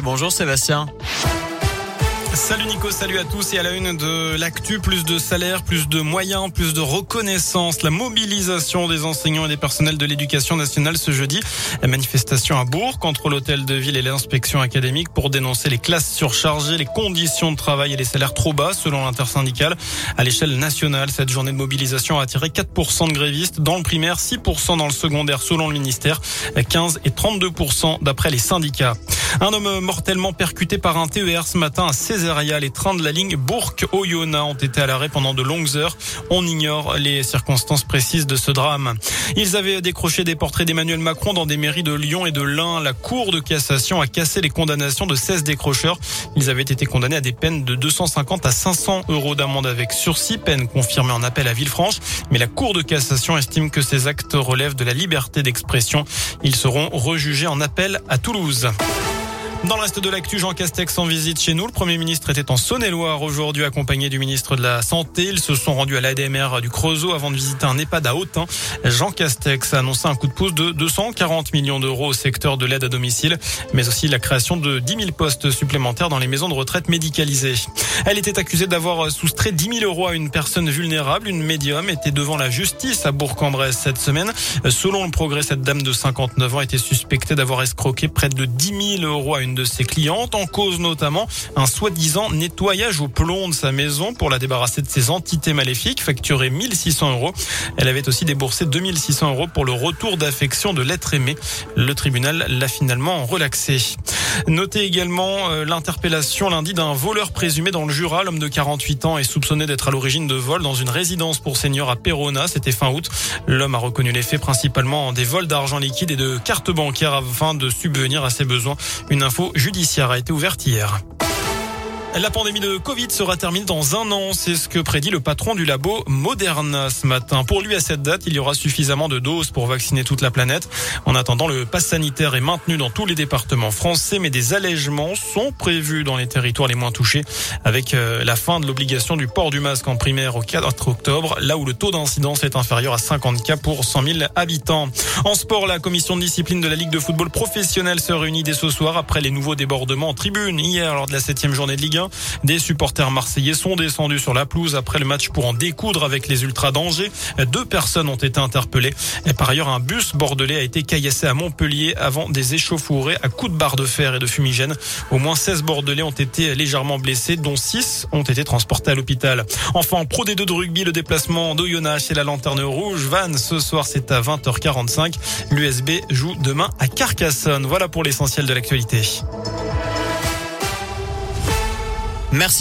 Bonjour Sébastien. Salut Nico, salut à tous et à la une de l'actu, plus de salaire, plus de moyens, plus de reconnaissance, la mobilisation des enseignants et des personnels de l'éducation nationale ce jeudi, la manifestation à Bourg contre l'hôtel de ville et l'inspection académique pour dénoncer les classes surchargées, les conditions de travail et les salaires trop bas selon l'intersyndicale. À l'échelle nationale, cette journée de mobilisation a attiré 4% de grévistes dans le primaire, 6% dans le secondaire selon le ministère, 15 et 32% d'après les syndicats. Un homme mortellement percuté par un TER ce matin à Césaria. Les trains de la ligne Bourg-Oyonnax ont été à l'arrêt pendant de longues heures. On ignore les circonstances précises de ce drame. Ils avaient décroché des portraits d'Emmanuel Macron dans des mairies de Lyon et de l'Ain. La Cour de cassation a cassé les condamnations de 16 décrocheurs. Ils avaient été condamnés à des peines de 250 à 500 euros d'amende avec sursis, peine confirmée en appel à Villefranche. Mais la Cour de cassation estime que ces actes relèvent de la liberté d'expression. Ils seront rejugés en appel à Toulouse. Dans le reste de l'actu, Jean Castex en visite chez nous. Le Premier ministre était en Saône-et-Loire aujourd'hui accompagné du ministre de la Santé. Ils se sont rendus à l'ADMR du Creusot avant de visiter un EHPAD à Autun. Jean Castex a annoncé un coup de pouce de 240 millions d'euros au secteur de l'aide à domicile, mais aussi la création de 10 000 postes supplémentaires dans les maisons de retraite médicalisées. Elle était accusée d'avoir soustrait 10 000 euros à une personne vulnérable. Une médium était devant la justice à Bourg-en-Bresse cette semaine. Selon le progrès, cette dame de 59 ans était suspectée d'avoir escroqué près de 10 000 euros à une de ses clientes, en cause notamment un soi-disant nettoyage au plomb de sa maison pour la débarrasser de ses entités maléfiques, facturé 1600 euros. Elle avait aussi déboursé 2600 euros pour le retour d'affection de l'être aimé. Le tribunal l'a finalement relaxé. Notez également euh, l'interpellation lundi d'un voleur présumé dans le Jura. L'homme de 48 ans est soupçonné d'être à l'origine de vols dans une résidence pour seniors à Perona. C'était fin août. L'homme a reconnu les faits principalement des vols d'argent liquide et de cartes bancaires afin de subvenir à ses besoins. Une info judiciaire a été ouverte hier. La pandémie de Covid sera terminée dans un an, c'est ce que prédit le patron du labo Moderna ce matin. Pour lui, à cette date, il y aura suffisamment de doses pour vacciner toute la planète. En attendant, le pass sanitaire est maintenu dans tous les départements français, mais des allègements sont prévus dans les territoires les moins touchés, avec euh, la fin de l'obligation du port du masque en primaire au 4 octobre, là où le taux d'incidence est inférieur à 50 cas pour 100 000 habitants. En sport, la commission de discipline de la Ligue de football professionnel se réunit dès ce soir après les nouveaux débordements en tribune hier lors de la septième journée de Ligue 1. Des supporters marseillais sont descendus sur la pelouse après le match pour en découdre avec les Ultras d'Angers. Deux personnes ont été interpellées. Et par ailleurs, un bus bordelais a été caillassé à Montpellier avant des échauffourées à coups de barre de fer et de fumigène. Au moins 16 bordelais ont été légèrement blessés, dont 6 ont été transportés à l'hôpital. Enfin, en Pro D2 de rugby, le déplacement d'Oyonnax chez la Lanterne Rouge. Van, ce soir, c'est à 20h45. L'USB joue demain à Carcassonne. Voilà pour l'essentiel de l'actualité. Merci.